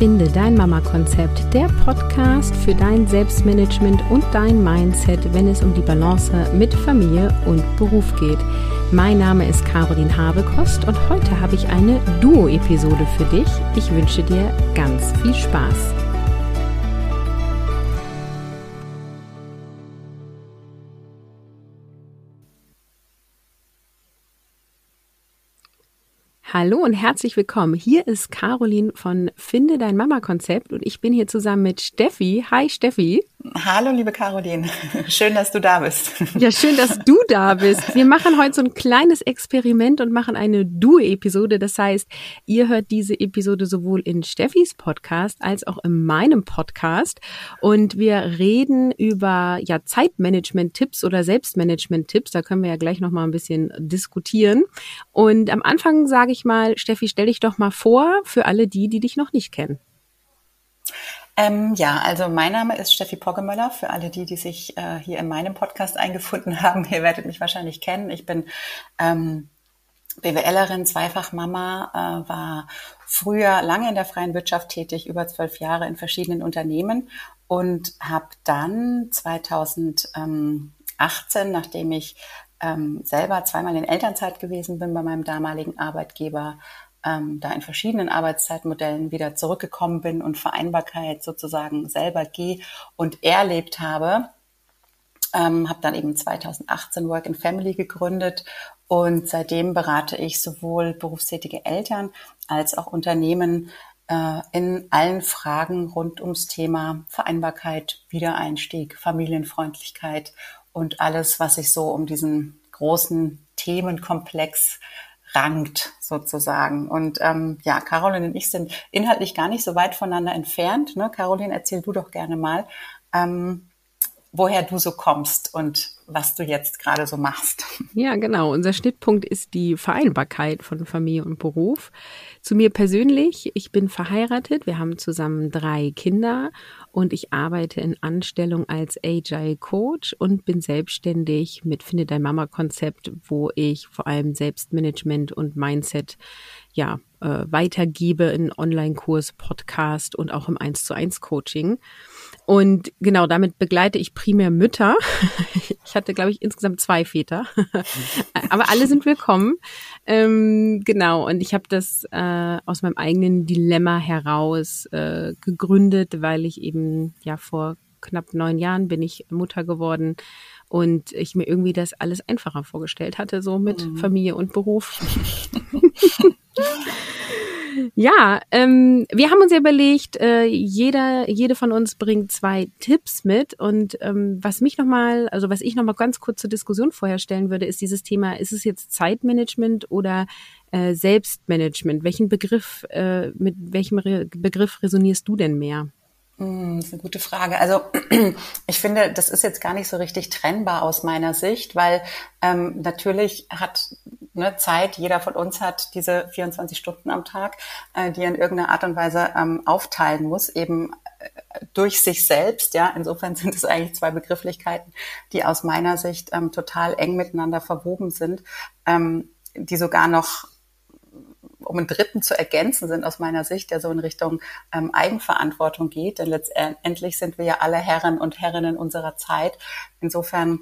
Finde dein Mama-Konzept, der Podcast für dein Selbstmanagement und dein Mindset, wenn es um die Balance mit Familie und Beruf geht. Mein Name ist Caroline Habekost und heute habe ich eine Duo-Episode für dich. Ich wünsche dir ganz viel Spaß. Hallo und herzlich willkommen. Hier ist Caroline von Finde dein Mama Konzept und ich bin hier zusammen mit Steffi. Hi Steffi. Hallo liebe Caroline. Schön, dass du da bist. Ja, schön, dass du da bist. Wir machen heute so ein kleines Experiment und machen eine Duo-Episode. Das heißt, ihr hört diese Episode sowohl in Steffis Podcast als auch in meinem Podcast und wir reden über ja Zeitmanagement-Tipps oder Selbstmanagement-Tipps. Da können wir ja gleich noch mal ein bisschen diskutieren. Und am Anfang sage ich ich mal, Steffi, stell dich doch mal vor für alle die, die dich noch nicht kennen. Ähm, ja, also mein Name ist Steffi Poggemöller. Für alle die, die sich äh, hier in meinem Podcast eingefunden haben, ihr werdet mich wahrscheinlich kennen. Ich bin ähm, BWLerin, Zweifachmama, äh, war früher lange in der freien Wirtschaft tätig, über zwölf Jahre in verschiedenen Unternehmen und habe dann 2018, nachdem ich ähm, selber zweimal in Elternzeit gewesen bin bei meinem damaligen Arbeitgeber, ähm, da in verschiedenen Arbeitszeitmodellen wieder zurückgekommen bin und Vereinbarkeit sozusagen selber gehe und erlebt habe, ähm, habe dann eben 2018 Work and Family gegründet und seitdem berate ich sowohl berufstätige Eltern als auch Unternehmen äh, in allen Fragen rund ums Thema Vereinbarkeit, Wiedereinstieg, Familienfreundlichkeit und alles, was sich so um diesen großen Themenkomplex rankt sozusagen. Und ähm, ja, Caroline und ich sind inhaltlich gar nicht so weit voneinander entfernt. Ne? Caroline, erzähl du doch gerne mal, ähm, woher du so kommst und was du jetzt gerade so machst. Ja, genau. Unser Schnittpunkt ist die Vereinbarkeit von Familie und Beruf. Zu mir persönlich, ich bin verheiratet, wir haben zusammen drei Kinder und ich arbeite in Anstellung als Agile Coach und bin selbstständig mit Finde dein Mama Konzept, wo ich vor allem Selbstmanagement und Mindset ja äh, weitergebe in Online-Kurs, Podcast und auch im 1 zu 1 Coaching. Und genau, damit begleite ich primär Mütter. Ich hatte, glaube ich, insgesamt zwei Väter. Aber alle sind willkommen. Ähm, genau, und ich habe das äh, aus meinem eigenen Dilemma heraus äh, gegründet, weil ich eben ja vor knapp neun Jahren bin ich Mutter geworden und ich mir irgendwie das alles einfacher vorgestellt hatte, so mit mhm. Familie und Beruf. Ja, ähm, wir haben uns ja überlegt, äh, jeder, jede von uns bringt zwei Tipps mit und ähm, was mich nochmal, also was ich nochmal ganz kurz zur Diskussion vorher stellen würde, ist dieses Thema, ist es jetzt Zeitmanagement oder äh, Selbstmanagement? Welchen Begriff, äh, mit welchem Re Begriff resonierst du denn mehr? Hm, das ist eine gute Frage. Also ich finde, das ist jetzt gar nicht so richtig trennbar aus meiner Sicht, weil ähm, natürlich hat ne, Zeit, jeder von uns hat diese 24 Stunden am Tag, äh, die er in irgendeiner Art und Weise ähm, aufteilen muss, eben äh, durch sich selbst. Ja, insofern sind es eigentlich zwei Begrifflichkeiten, die aus meiner Sicht ähm, total eng miteinander verwoben sind, ähm, die sogar noch um einen dritten zu ergänzen sind aus meiner Sicht, der so in Richtung ähm, Eigenverantwortung geht. Denn letztendlich sind wir ja alle Herren und Herrinnen unserer Zeit. Insofern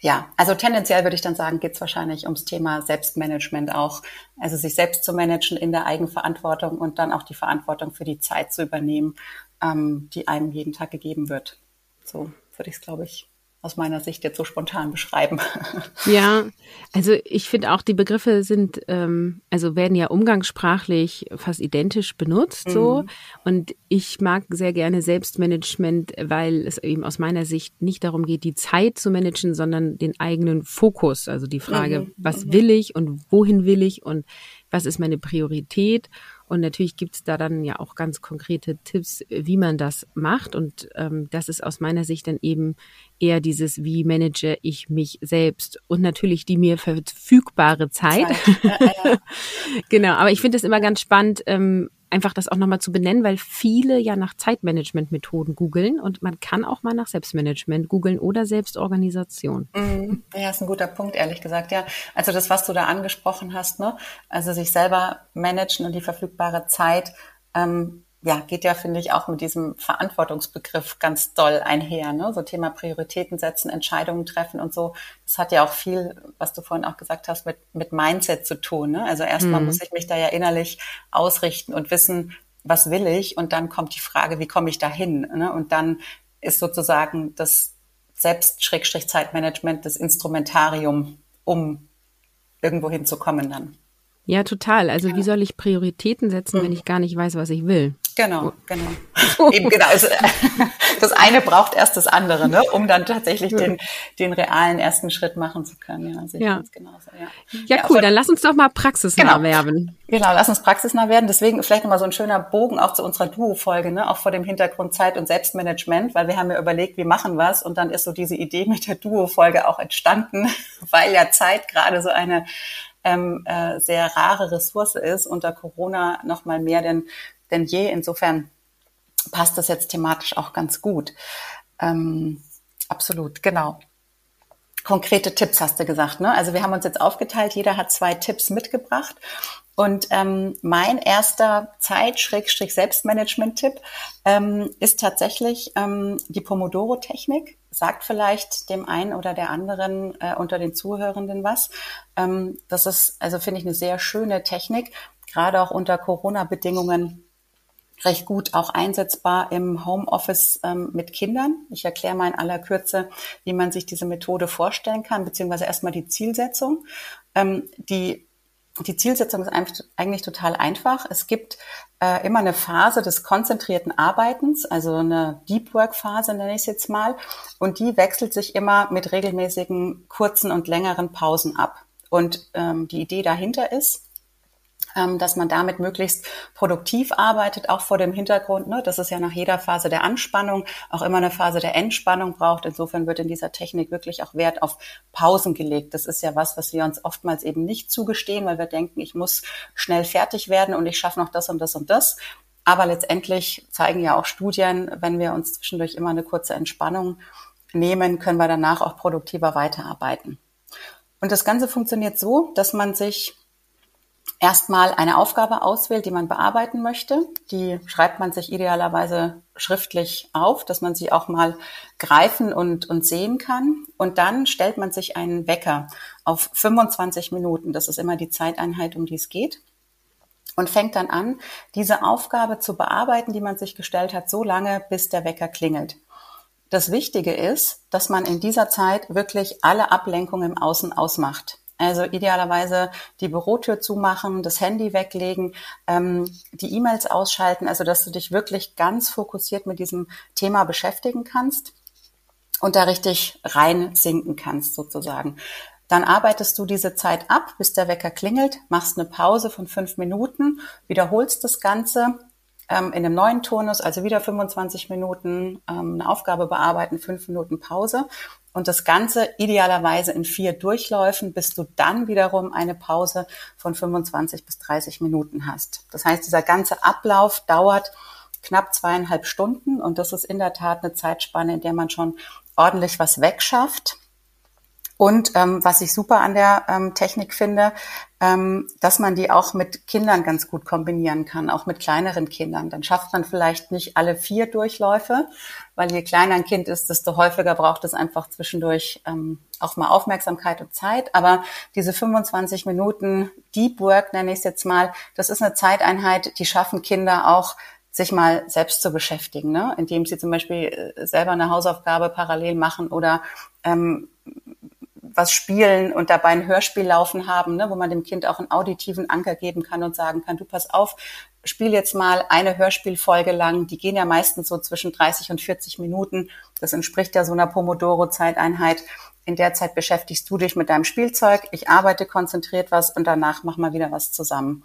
ja, also tendenziell würde ich dann sagen, geht es wahrscheinlich ums Thema Selbstmanagement auch. Also sich selbst zu managen in der Eigenverantwortung und dann auch die Verantwortung für die Zeit zu übernehmen, ähm, die einem jeden Tag gegeben wird. So würde ich es, glaube ich, aus meiner Sicht jetzt so spontan beschreiben. Ja, also ich finde auch, die Begriffe sind, ähm, also werden ja umgangssprachlich fast identisch benutzt so. Mhm. Und ich mag sehr gerne Selbstmanagement, weil es eben aus meiner Sicht nicht darum geht, die Zeit zu managen, sondern den eigenen Fokus. Also die Frage, mhm. was mhm. will ich und wohin will ich und was ist meine Priorität? Und natürlich gibt's da dann ja auch ganz konkrete Tipps, wie man das macht. Und ähm, das ist aus meiner Sicht dann eben eher dieses, wie manage ich mich selbst und natürlich die mir verfügbare Zeit. Zeit. Ja, ja. genau, aber ich finde es immer ganz spannend, ähm, einfach das auch nochmal zu benennen, weil viele ja nach Zeitmanagement-Methoden googeln und man kann auch mal nach Selbstmanagement googeln oder Selbstorganisation. Mhm. Ja, ist ein guter Punkt, ehrlich gesagt. Ja, also das, was du da angesprochen hast, ne, also sich selber managen und die verfügbare Zeit, ähm, ja, geht ja, finde ich, auch mit diesem Verantwortungsbegriff ganz doll einher. Ne? So Thema Prioritäten setzen, Entscheidungen treffen und so. Das hat ja auch viel, was du vorhin auch gesagt hast, mit, mit Mindset zu tun. Ne? Also erstmal mhm. muss ich mich da ja innerlich ausrichten und wissen, was will ich? Und dann kommt die Frage, wie komme ich dahin? Ne? Und dann ist sozusagen das Selbst-Zeitmanagement das Instrumentarium, um irgendwo hinzukommen dann. Ja, total. Also ja. wie soll ich Prioritäten setzen, mhm. wenn ich gar nicht weiß, was ich will? Genau, genau. Eben genau. Also, das eine braucht erst das andere, ne, um dann tatsächlich den, den realen ersten Schritt machen zu können. Ja, sehe ja. genauso. Ja, ja, ja cool. Von, dann lass uns doch mal praxisnah genau. werden. Genau, lass uns praxisnah werden. Deswegen vielleicht nochmal so ein schöner Bogen auch zu unserer Duo-Folge, ne, auch vor dem Hintergrund Zeit und Selbstmanagement, weil wir haben ja überlegt, wir machen was und dann ist so diese Idee mit der Duo-Folge auch entstanden, weil ja Zeit gerade so eine ähm, äh, sehr rare Ressource ist, unter Corona noch mal mehr denn denn je. Insofern passt das jetzt thematisch auch ganz gut. Ähm, absolut, genau. Konkrete Tipps hast du gesagt, ne? Also wir haben uns jetzt aufgeteilt, jeder hat zwei Tipps mitgebracht. Und ähm, mein erster Zeit-Selbstmanagement-Tipp ähm, ist tatsächlich ähm, die Pomodoro-Technik. Sagt vielleicht dem einen oder der anderen äh, unter den Zuhörenden was. Ähm, das ist, also finde ich, eine sehr schöne Technik, gerade auch unter Corona-Bedingungen recht gut auch einsetzbar im Homeoffice ähm, mit Kindern. Ich erkläre mal in aller Kürze, wie man sich diese Methode vorstellen kann, beziehungsweise erstmal die Zielsetzung. Ähm, die, die Zielsetzung ist eigentlich total einfach. Es gibt äh, immer eine Phase des konzentrierten Arbeitens, also eine Deep Work Phase nenne ich es jetzt mal, und die wechselt sich immer mit regelmäßigen kurzen und längeren Pausen ab. Und ähm, die Idee dahinter ist, dass man damit möglichst produktiv arbeitet, auch vor dem Hintergrund, ne, dass es ja nach jeder Phase der Anspannung auch immer eine Phase der Entspannung braucht. Insofern wird in dieser Technik wirklich auch Wert auf Pausen gelegt. Das ist ja was, was wir uns oftmals eben nicht zugestehen, weil wir denken, ich muss schnell fertig werden und ich schaffe noch das und das und das. Aber letztendlich zeigen ja auch Studien, wenn wir uns zwischendurch immer eine kurze Entspannung nehmen, können wir danach auch produktiver weiterarbeiten. Und das Ganze funktioniert so, dass man sich erstmal eine Aufgabe auswählt, die man bearbeiten möchte. Die schreibt man sich idealerweise schriftlich auf, dass man sie auch mal greifen und, und sehen kann. Und dann stellt man sich einen Wecker auf 25 Minuten. Das ist immer die Zeiteinheit, um die es geht. Und fängt dann an, diese Aufgabe zu bearbeiten, die man sich gestellt hat, so lange, bis der Wecker klingelt. Das Wichtige ist, dass man in dieser Zeit wirklich alle Ablenkungen im Außen ausmacht. Also idealerweise die Bürotür zumachen, das Handy weglegen, ähm, die E-Mails ausschalten, also dass du dich wirklich ganz fokussiert mit diesem Thema beschäftigen kannst und da richtig reinsinken kannst sozusagen. Dann arbeitest du diese Zeit ab, bis der Wecker klingelt, machst eine Pause von fünf Minuten, wiederholst das Ganze ähm, in einem neuen Turnus, also wieder 25 Minuten ähm, eine Aufgabe bearbeiten, fünf Minuten Pause und das Ganze idealerweise in vier Durchläufen, bis du dann wiederum eine Pause von 25 bis 30 Minuten hast. Das heißt, dieser ganze Ablauf dauert knapp zweieinhalb Stunden und das ist in der Tat eine Zeitspanne, in der man schon ordentlich was wegschafft. Und ähm, was ich super an der ähm, Technik finde, dass man die auch mit Kindern ganz gut kombinieren kann, auch mit kleineren Kindern. Dann schafft man vielleicht nicht alle vier Durchläufe, weil je kleiner ein Kind ist, desto häufiger braucht es einfach zwischendurch ähm, auch mal Aufmerksamkeit und Zeit. Aber diese 25 Minuten Deep Work, nenne ich es jetzt mal, das ist eine Zeiteinheit, die schaffen Kinder auch sich mal selbst zu beschäftigen, ne? indem sie zum Beispiel äh, selber eine Hausaufgabe parallel machen oder ähm, was spielen und dabei ein Hörspiel laufen haben, ne, wo man dem Kind auch einen auditiven Anker geben kann und sagen kann, du pass auf, spiel jetzt mal eine Hörspielfolge lang. Die gehen ja meistens so zwischen 30 und 40 Minuten. Das entspricht ja so einer Pomodoro-Zeiteinheit. In der Zeit beschäftigst du dich mit deinem Spielzeug. Ich arbeite konzentriert was und danach machen wir wieder was zusammen.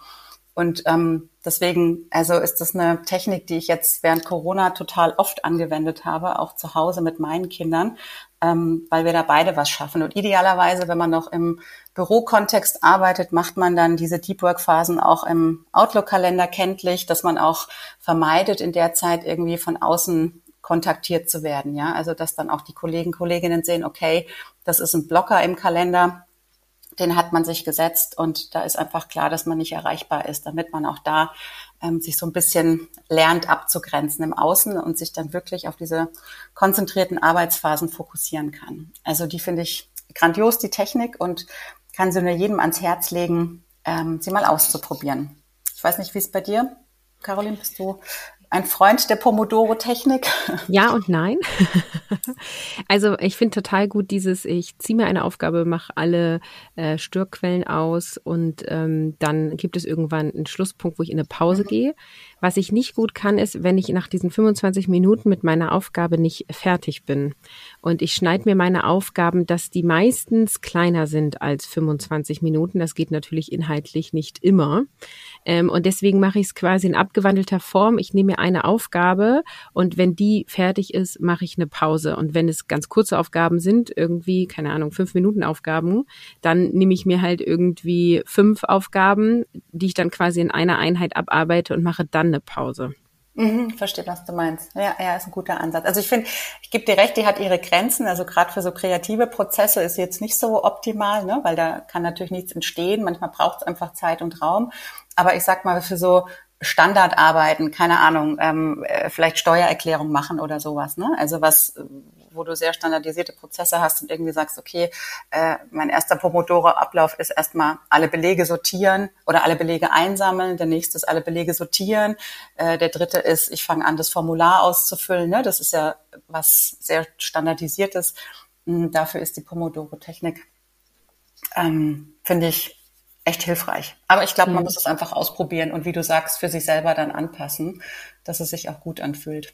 Und ähm, deswegen, also ist das eine Technik, die ich jetzt während Corona total oft angewendet habe, auch zu Hause mit meinen Kindern, ähm, weil wir da beide was schaffen. Und idealerweise, wenn man noch im Bürokontext arbeitet, macht man dann diese Deep Work Phasen auch im Outlook-Kalender kenntlich, dass man auch vermeidet, in der Zeit irgendwie von außen kontaktiert zu werden. Ja, also dass dann auch die Kollegen, Kolleginnen sehen, okay, das ist ein Blocker im Kalender den hat man sich gesetzt und da ist einfach klar, dass man nicht erreichbar ist, damit man auch da ähm, sich so ein bisschen lernt abzugrenzen im Außen und sich dann wirklich auf diese konzentrierten Arbeitsphasen fokussieren kann. Also die finde ich grandios, die Technik, und kann sie nur jedem ans Herz legen, ähm, sie mal auszuprobieren. Ich weiß nicht, wie es bei dir, Caroline, bist du ein Freund der Pomodoro-Technik? Ja und nein. also ich finde total gut dieses, ich ziehe mir eine Aufgabe, mache alle äh, Störquellen aus und ähm, dann gibt es irgendwann einen Schlusspunkt, wo ich in eine Pause mhm. gehe. Was ich nicht gut kann, ist, wenn ich nach diesen 25 Minuten mit meiner Aufgabe nicht fertig bin. Und ich schneide mir meine Aufgaben, dass die meistens kleiner sind als 25 Minuten. Das geht natürlich inhaltlich nicht immer. Ähm, und deswegen mache ich es quasi in abgewandelter Form. Ich nehme mir eine Aufgabe und wenn die fertig ist, mache ich eine Pause. Und wenn es ganz kurze Aufgaben sind, irgendwie, keine Ahnung, fünf Minuten Aufgaben, dann nehme ich mir halt irgendwie fünf Aufgaben, die ich dann quasi in einer Einheit abarbeite und mache dann eine Pause. Mhm, verstehe, was du meinst. Ja, ja, ist ein guter Ansatz. Also ich finde, ich gebe dir recht, die hat ihre Grenzen. Also gerade für so kreative Prozesse ist jetzt nicht so optimal, ne? weil da kann natürlich nichts entstehen. Manchmal braucht es einfach Zeit und Raum. Aber ich sag mal, für so Standardarbeiten, keine Ahnung, ähm, äh, vielleicht Steuererklärung machen oder sowas. Ne? Also was, wo du sehr standardisierte Prozesse hast und irgendwie sagst, okay, äh, mein erster Pomodoro-Ablauf ist erstmal alle Belege sortieren oder alle Belege einsammeln. Der nächste ist alle Belege sortieren. Äh, der dritte ist, ich fange an, das Formular auszufüllen. Ne? Das ist ja was sehr standardisiertes. Hm, dafür ist die Pomodoro-Technik, ähm, finde ich, echt hilfreich. Aber ich glaube, man mhm. muss es einfach ausprobieren und wie du sagst, für sich selber dann anpassen, dass es sich auch gut anfühlt.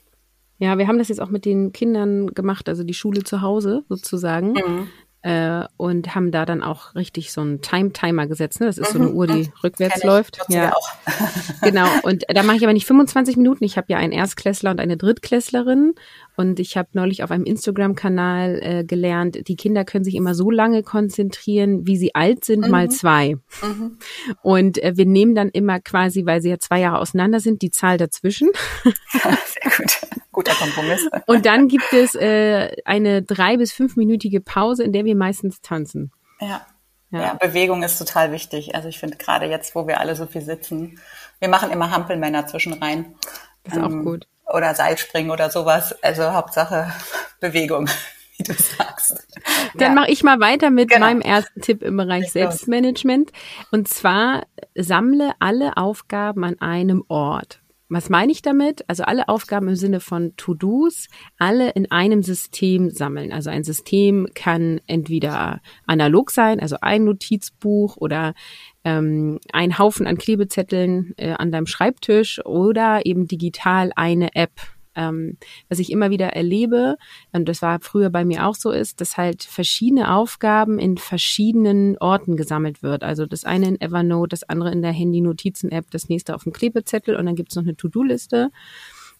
Ja, wir haben das jetzt auch mit den Kindern gemacht, also die Schule zu Hause sozusagen. Mhm. Äh, und haben da dann auch richtig so einen Time-Timer gesetzt. Ne? Das ist mhm. so eine mhm. Uhr, die rückwärts läuft. Ja, auch. genau. Und da mache ich aber nicht 25 Minuten. Ich habe ja einen Erstklässler und eine Drittklässlerin und ich habe neulich auf einem Instagram-Kanal äh, gelernt, die Kinder können sich immer so lange konzentrieren, wie sie alt sind, mhm. mal zwei. Mhm. Und äh, wir nehmen dann immer quasi, weil sie ja zwei Jahre auseinander sind, die Zahl dazwischen. Sehr gut. Guter Kompromiss. Und dann gibt es äh, eine drei- bis fünfminütige Pause, in der wir meistens tanzen. Ja. Ja. ja, Bewegung ist total wichtig. Also ich finde gerade jetzt, wo wir alle so viel sitzen, wir machen immer Hampelmänner zwischenrein. Das ist ähm, auch gut oder Seilspringen oder sowas. Also Hauptsache Bewegung, wie du sagst. Dann ja. mache ich mal weiter mit genau. meinem ersten Tipp im Bereich Selbstmanagement. Und zwar sammle alle Aufgaben an einem Ort. Was meine ich damit? Also alle Aufgaben im Sinne von To-Dos, alle in einem System sammeln. Also ein System kann entweder analog sein, also ein Notizbuch oder ähm, ein Haufen an Klebezetteln äh, an deinem Schreibtisch oder eben digital eine App ähm, was ich immer wieder erlebe, und das war früher bei mir auch so ist, dass halt verschiedene Aufgaben in verschiedenen Orten gesammelt wird. Also das eine in Evernote, das andere in der Handy-Notizen-App, das nächste auf dem Klebezettel und dann gibt es noch eine To-Do-Liste.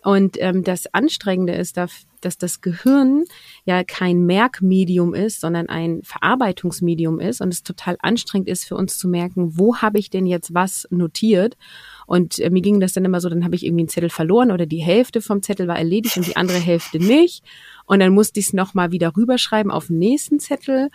Und ähm, das Anstrengende ist, dass das Gehirn ja kein Merkmedium ist, sondern ein Verarbeitungsmedium ist und es total anstrengend ist für uns zu merken, wo habe ich denn jetzt was notiert. Und äh, mir ging das dann immer so, dann habe ich irgendwie einen Zettel verloren oder die Hälfte vom Zettel war erledigt und die andere Hälfte nicht. Und dann musste ich es nochmal wieder rüberschreiben auf den nächsten Zettel.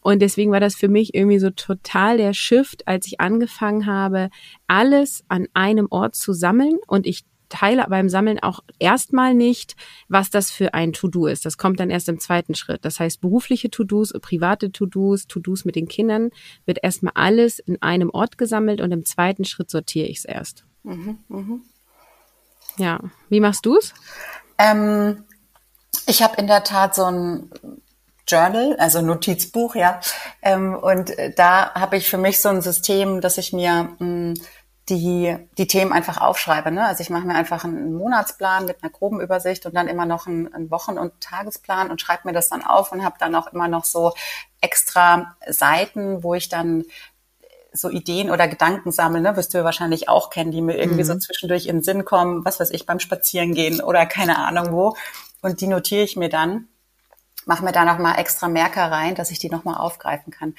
Und deswegen war das für mich irgendwie so total der Shift, als ich angefangen habe, alles an einem Ort zu sammeln und ich teile beim Sammeln auch erstmal nicht, was das für ein To-Do ist. Das kommt dann erst im zweiten Schritt. Das heißt, berufliche To-Dos, private To-Dos, To-Dos mit den Kindern, wird erstmal alles in einem Ort gesammelt und im zweiten Schritt sortiere ich es erst. Mhm, mh. Ja, wie machst du es? Ähm, ich habe in der Tat so ein Journal, also Notizbuch, ja. Ähm, und da habe ich für mich so ein System, dass ich mir mh, mm, die, die Themen einfach aufschreibe. Ne? Also ich mache mir einfach einen Monatsplan mit einer groben Übersicht und dann immer noch einen, einen Wochen- und Tagesplan und schreibe mir das dann auf und habe dann auch immer noch so extra Seiten, wo ich dann so Ideen oder Gedanken sammle, ne, wirst du ja wahrscheinlich auch kennen, die mir irgendwie mhm. so zwischendurch in den Sinn kommen, was weiß ich, beim Spazierengehen oder keine Ahnung wo. Und die notiere ich mir dann, mache mir da nochmal extra Merker rein, dass ich die nochmal aufgreifen kann.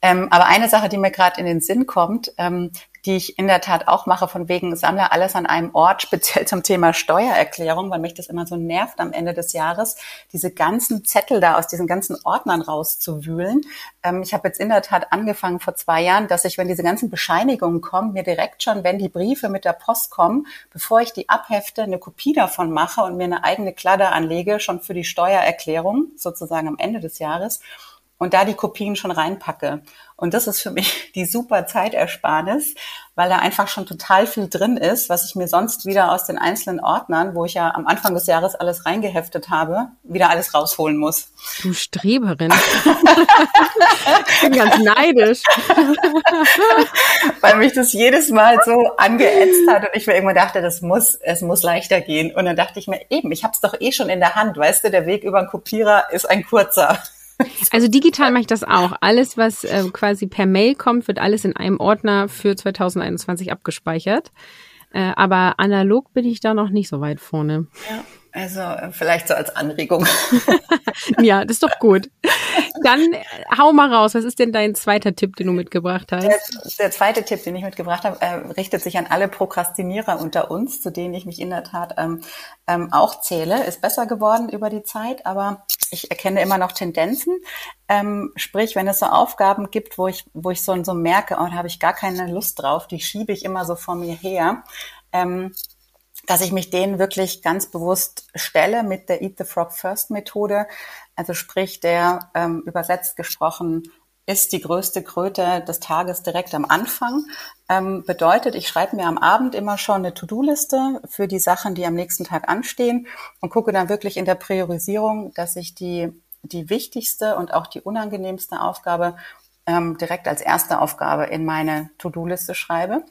Ähm, aber eine Sache, die mir gerade in den Sinn kommt, ähm, die ich in der Tat auch mache, von wegen sammle alles an einem Ort, speziell zum Thema Steuererklärung, weil mich das immer so nervt am Ende des Jahres, diese ganzen Zettel da aus diesen ganzen Ordnern rauszuwühlen. Ähm, ich habe jetzt in der Tat angefangen vor zwei Jahren, dass ich, wenn diese ganzen Bescheinigungen kommen, mir direkt schon, wenn die Briefe mit der Post kommen, bevor ich die abhefte, eine Kopie davon mache und mir eine eigene Kladde anlege, schon für die Steuererklärung, sozusagen am Ende des Jahres und da die Kopien schon reinpacke. Und das ist für mich die super Zeitersparnis, weil da einfach schon total viel drin ist, was ich mir sonst wieder aus den einzelnen Ordnern, wo ich ja am Anfang des Jahres alles reingeheftet habe, wieder alles rausholen muss. Du Streberin. ich bin ganz neidisch. weil mich das jedes Mal so angeätzt hat und ich mir irgendwann dachte, das muss, es muss leichter gehen. Und dann dachte ich mir, eben, ich habe es doch eh schon in der Hand, weißt du, der Weg über einen Kopierer ist ein kurzer. Also digital mache ich das auch. Alles, was äh, quasi per Mail kommt, wird alles in einem Ordner für 2021 abgespeichert. Äh, aber analog bin ich da noch nicht so weit vorne. Ja. Also äh, vielleicht so als Anregung. ja, das ist doch gut. Dann äh, hau mal raus. Was ist denn dein zweiter Tipp, den du mitgebracht hast? Der, der zweite Tipp, den ich mitgebracht habe, äh, richtet sich an alle Prokrastinierer unter uns, zu denen ich mich in der Tat ähm, ähm, auch zähle. Ist besser geworden über die Zeit, aber ich erkenne immer noch Tendenzen. Ähm, sprich, wenn es so Aufgaben gibt, wo ich, wo ich so, so merke, oh, da habe ich gar keine Lust drauf, die schiebe ich immer so vor mir her. Ähm, dass ich mich denen wirklich ganz bewusst stelle mit der Eat the Frog First Methode. Also sprich, der ähm, übersetzt gesprochen ist die größte Kröte des Tages direkt am Anfang. Ähm, bedeutet, ich schreibe mir am Abend immer schon eine To-Do-Liste für die Sachen, die am nächsten Tag anstehen und gucke dann wirklich in der Priorisierung, dass ich die, die wichtigste und auch die unangenehmste Aufgabe ähm, direkt als erste Aufgabe in meine To-Do-Liste schreibe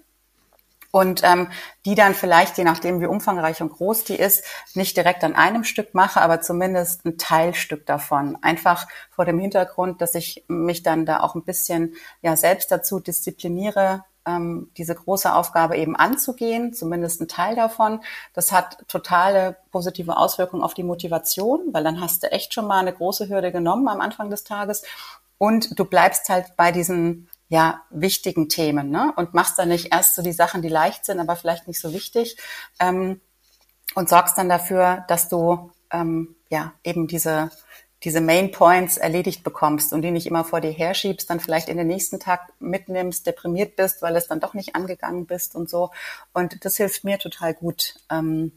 und ähm, die dann vielleicht, je nachdem wie umfangreich und groß die ist, nicht direkt an einem Stück mache, aber zumindest ein Teilstück davon. Einfach vor dem Hintergrund, dass ich mich dann da auch ein bisschen ja selbst dazu diszipliniere, ähm, diese große Aufgabe eben anzugehen, zumindest ein Teil davon. Das hat totale positive Auswirkungen auf die Motivation, weil dann hast du echt schon mal eine große Hürde genommen am Anfang des Tages. Und du bleibst halt bei diesen ja, wichtigen Themen, ne? Und machst dann nicht erst so die Sachen, die leicht sind, aber vielleicht nicht so wichtig, ähm, und sorgst dann dafür, dass du ähm, ja eben diese diese Main Points erledigt bekommst und die nicht immer vor dir herschiebst, dann vielleicht in den nächsten Tag mitnimmst, deprimiert bist, weil es dann doch nicht angegangen bist und so. Und das hilft mir total gut, ähm,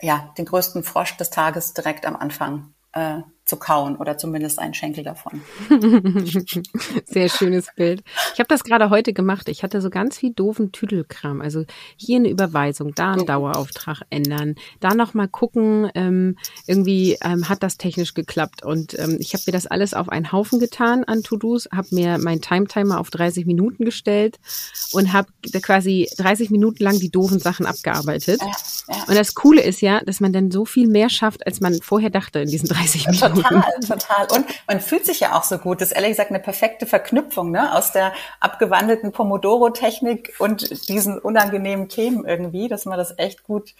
ja, den größten Frosch des Tages direkt am Anfang äh, zu kauen oder zumindest einen Schenkel davon. Sehr schönes Bild. Ich habe das gerade heute gemacht. Ich hatte so ganz viel doofen Tüdelkram. Also hier eine Überweisung, da einen Dauerauftrag ändern, da nochmal gucken, ähm, irgendwie ähm, hat das technisch geklappt. Und ähm, ich habe mir das alles auf einen Haufen getan an To-Dos, habe mir meinen Time-Timer auf 30 Minuten gestellt und habe quasi 30 Minuten lang die doofen Sachen abgearbeitet. Und das Coole ist ja, dass man dann so viel mehr schafft, als man vorher dachte in diesen 30 Minuten. Total, total. Und man fühlt sich ja auch so gut. Das ist ehrlich gesagt eine perfekte Verknüpfung ne? aus der abgewandelten Pomodoro-Technik und diesen unangenehmen Themen irgendwie, dass man das echt gut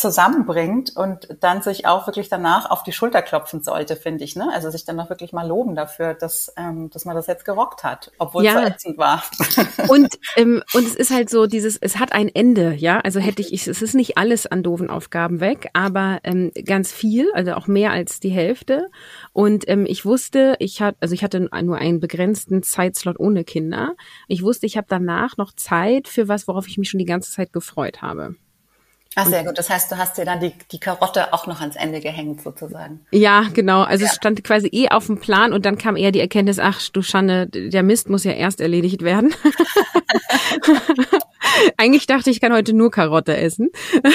zusammenbringt und dann sich auch wirklich danach auf die Schulter klopfen sollte, finde ich. Ne? Also sich dann auch wirklich mal loben dafür, dass, ähm, dass man das jetzt gerockt hat, obwohl ja. es ätzend war. Und, ähm, und es ist halt so dieses, es hat ein Ende, ja. Also hätte ich, es ist nicht alles an doofen Aufgaben weg, aber ähm, ganz viel, also auch mehr als die Hälfte. Und ähm, ich wusste, ich hatte, also ich hatte nur einen begrenzten Zeitslot ohne Kinder. Ich wusste, ich habe danach noch Zeit für was, worauf ich mich schon die ganze Zeit gefreut habe. Ach, sehr gut. Das heißt, du hast dir dann die, die Karotte auch noch ans Ende gehängt, sozusagen. Ja, genau. Also ja. es stand quasi eh auf dem Plan und dann kam eher die Erkenntnis, ach du Schande, der Mist muss ja erst erledigt werden. Eigentlich dachte ich, ich kann heute nur Karotte essen.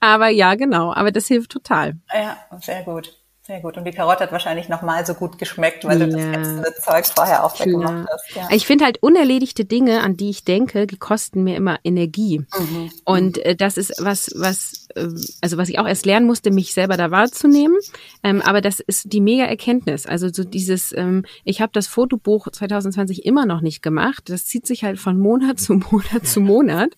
aber ja, genau. Aber das hilft total. Ja, sehr gut. Sehr gut. Und die Karotte hat wahrscheinlich noch mal so gut geschmeckt, weil ja. du das ätzende Zeug vorher auch weggemacht hast. Ja. Ich finde halt unerledigte Dinge, an die ich denke, die kosten mir immer Energie. Mhm. Und äh, das ist was, was also was ich auch erst lernen musste, mich selber da wahrzunehmen. Ähm, aber das ist die mega Erkenntnis. Also so dieses, ähm, ich habe das Fotobuch 2020 immer noch nicht gemacht. Das zieht sich halt von Monat zu Monat zu Monat.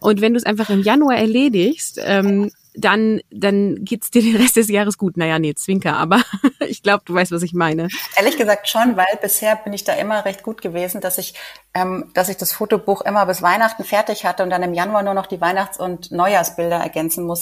Und wenn du es einfach im Januar erledigst, ähm, dann, dann geht's dir den Rest des Jahres gut. Naja, nee, Zwinker, aber ich glaube, du weißt, was ich meine. Ehrlich gesagt schon, weil bisher bin ich da immer recht gut gewesen, dass ich, ähm, dass ich das Fotobuch immer bis Weihnachten fertig hatte und dann im Januar nur noch die Weihnachts- und Neujahrsbilder ergänzen musste.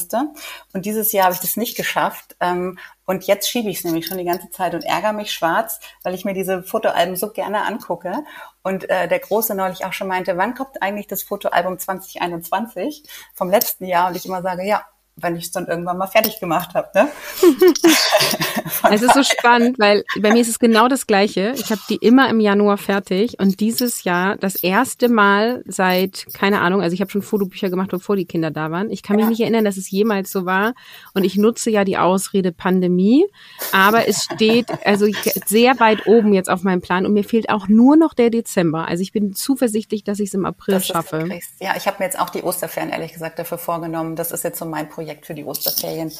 Und dieses Jahr habe ich das nicht geschafft. Ähm, und jetzt schiebe ich es nämlich schon die ganze Zeit und ärgere mich schwarz, weil ich mir diese Fotoalben so gerne angucke. Und äh, der Große neulich auch schon meinte, wann kommt eigentlich das Fotoalbum 2021 vom letzten Jahr? Und ich immer sage, ja, wenn ich es dann irgendwann mal fertig gemacht habe. Ne? es ist so spannend, weil bei mir ist es genau das Gleiche. Ich habe die immer im Januar fertig und dieses Jahr das erste Mal seit, keine Ahnung, also ich habe schon Fotobücher gemacht, bevor die Kinder da waren. Ich kann mich ja. nicht erinnern, dass es jemals so war. Und ich nutze ja die Ausrede Pandemie, aber es steht also sehr weit oben jetzt auf meinem Plan und mir fehlt auch nur noch der Dezember. Also ich bin zuversichtlich, dass ich es im April schaffe. Ja, ich habe mir jetzt auch die Osterferien ehrlich gesagt dafür vorgenommen. Das ist jetzt so mein Projekt Projekt für die Osterferien,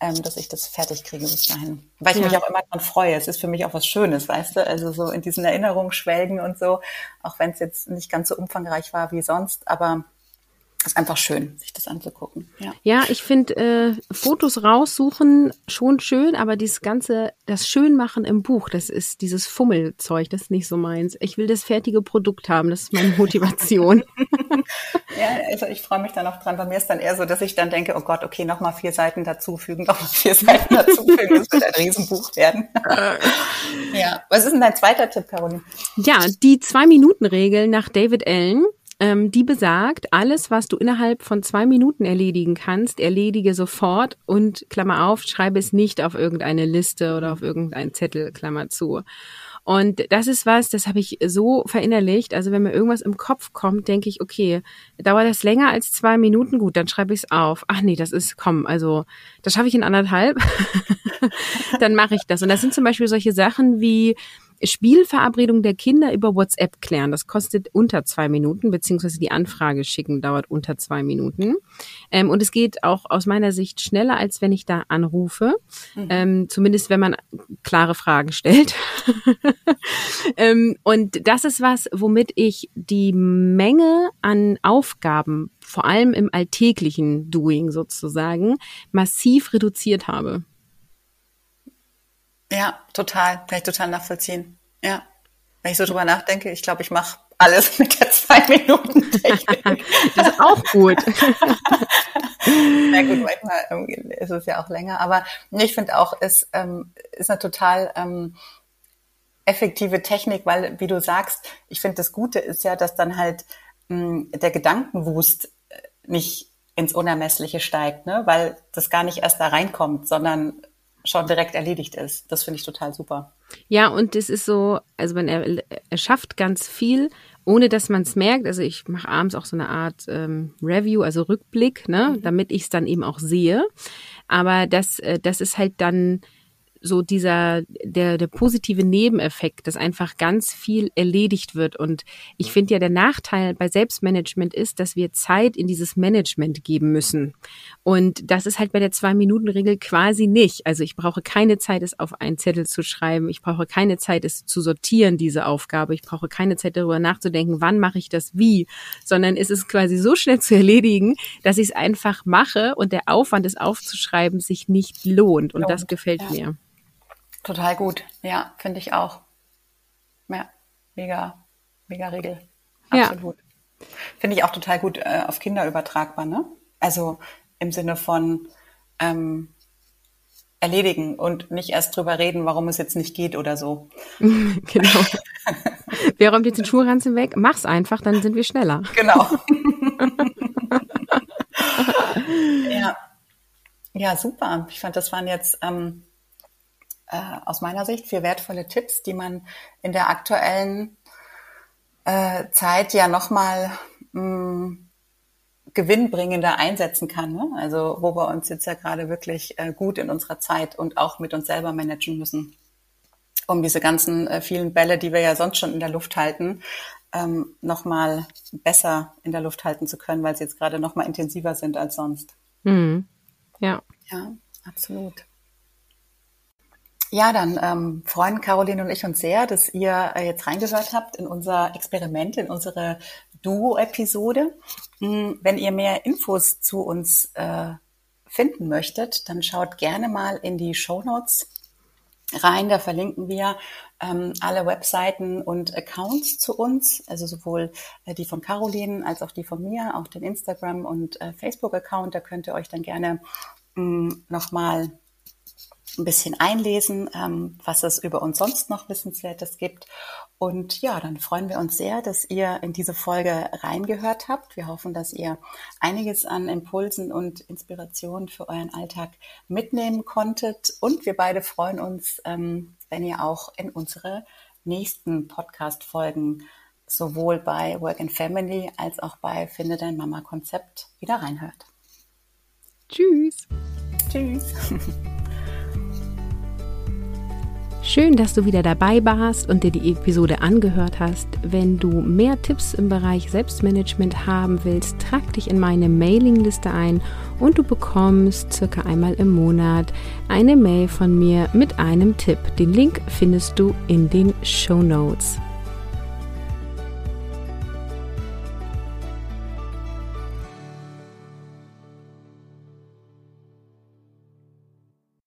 ähm, dass ich das fertig kriege bis dahin. Weil ich ja. mich auch immer daran freue. Es ist für mich auch was Schönes, weißt du? Also so in diesen Erinnerungen schwelgen und so, auch wenn es jetzt nicht ganz so umfangreich war wie sonst, aber ist einfach schön, sich das anzugucken. Ja, ja ich finde äh, Fotos raussuchen schon schön, aber dieses ganze, das Schönmachen im Buch, das ist dieses Fummelzeug, das ist nicht so meins. Ich will das fertige Produkt haben, das ist meine Motivation. ja, also ich freue mich da noch dran. Bei mir ist dann eher so, dass ich dann denke, oh Gott, okay, nochmal vier Seiten dazufügen, nochmal vier Seiten dazufügen, das wird ein Riesenbuch werden. ja, was ist denn dein zweiter Tipp, Caroline? Ja, die Zwei-Minuten-Regel nach David Allen ähm, die besagt, alles, was du innerhalb von zwei Minuten erledigen kannst, erledige sofort und Klammer auf, schreibe es nicht auf irgendeine Liste oder auf irgendeinen Zettel, Klammer zu. Und das ist was, das habe ich so verinnerlicht. Also wenn mir irgendwas im Kopf kommt, denke ich, okay, dauert das länger als zwei Minuten, gut, dann schreibe ich es auf. Ach nee, das ist, komm, also das schaffe ich in anderthalb. dann mache ich das. Und das sind zum Beispiel solche Sachen wie, Spielverabredung der Kinder über WhatsApp klären. Das kostet unter zwei Minuten, beziehungsweise die Anfrage schicken dauert unter zwei Minuten. Ähm, und es geht auch aus meiner Sicht schneller, als wenn ich da anrufe. Mhm. Ähm, zumindest wenn man klare Fragen stellt. ähm, und das ist was, womit ich die Menge an Aufgaben, vor allem im alltäglichen Doing sozusagen, massiv reduziert habe. Ja, total. Kann ich total nachvollziehen. Ja. Wenn ich so drüber nachdenke, ich glaube, ich mache alles mit der zwei Minuten Technik. das ist auch gut. Na gut, manchmal ähm, ist es ja auch länger, aber ich finde auch, es ähm, ist eine total ähm, effektive Technik, weil, wie du sagst, ich finde, das Gute ist ja, dass dann halt mh, der Gedankenwust äh, nicht ins Unermessliche steigt, ne? weil das gar nicht erst da reinkommt, sondern schon direkt erledigt ist. Das finde ich total super. Ja, und es ist so, also man er, er schafft ganz viel, ohne dass man es merkt. Also ich mache abends auch so eine Art ähm, Review, also Rückblick, ne, mhm. damit ich es dann eben auch sehe. Aber das, äh, das ist halt dann so dieser, der, der positive Nebeneffekt, dass einfach ganz viel erledigt wird. Und ich finde ja, der Nachteil bei Selbstmanagement ist, dass wir Zeit in dieses Management geben müssen. Und das ist halt bei der Zwei-Minuten-Regel quasi nicht. Also ich brauche keine Zeit, es auf einen Zettel zu schreiben. Ich brauche keine Zeit, es zu sortieren, diese Aufgabe. Ich brauche keine Zeit, darüber nachzudenken, wann mache ich das wie, sondern es ist quasi so schnell zu erledigen, dass ich es einfach mache und der Aufwand, es aufzuschreiben, sich nicht lohnt. Und das gefällt mir. Total gut. Ja, finde ich auch. Ja, mega, mega Regel. Absolut. Ja. Finde ich auch total gut äh, auf Kinder übertragbar, ne? Also im Sinne von ähm, erledigen und nicht erst drüber reden, warum es jetzt nicht geht oder so. genau. Wer räumt jetzt den Schulranzen weg? Mach's einfach, dann sind wir schneller. Genau. ja. Ja, super. Ich fand, das waren jetzt ähm, äh, aus meiner Sicht vier wertvolle Tipps, die man in der aktuellen äh, Zeit ja nochmal mm, gewinnbringender einsetzen kann. Ne? Also wo wir uns jetzt ja gerade wirklich äh, gut in unserer Zeit und auch mit uns selber managen müssen, um diese ganzen äh, vielen Bälle, die wir ja sonst schon in der Luft halten, ähm, nochmal besser in der Luft halten zu können, weil sie jetzt gerade nochmal intensiver sind als sonst. Mhm. Ja. Ja, absolut. Ja, dann ähm, freuen Caroline und ich uns sehr, dass ihr äh, jetzt reingehört habt in unser Experiment, in unsere Duo-Episode. Hm, wenn ihr mehr Infos zu uns äh, finden möchtet, dann schaut gerne mal in die Show Notes rein. Da verlinken wir ähm, alle Webseiten und Accounts zu uns, also sowohl äh, die von Caroline als auch die von mir, auch den Instagram- und äh, Facebook-Account. Da könnt ihr euch dann gerne hm, nochmal ein bisschen einlesen, ähm, was es über uns sonst noch Wissenswertes gibt. Und ja, dann freuen wir uns sehr, dass ihr in diese Folge reingehört habt. Wir hoffen, dass ihr einiges an Impulsen und Inspirationen für euren Alltag mitnehmen konntet. Und wir beide freuen uns, ähm, wenn ihr auch in unsere nächsten Podcast-Folgen sowohl bei Work and Family als auch bei Finde dein Mama Konzept wieder reinhört. Tschüss. Tschüss. Schön, dass du wieder dabei warst und dir die Episode angehört hast. Wenn du mehr Tipps im Bereich Selbstmanagement haben willst, trag dich in meine Mailingliste ein und du bekommst circa einmal im Monat eine Mail von mir mit einem Tipp. Den Link findest du in den Show Notes.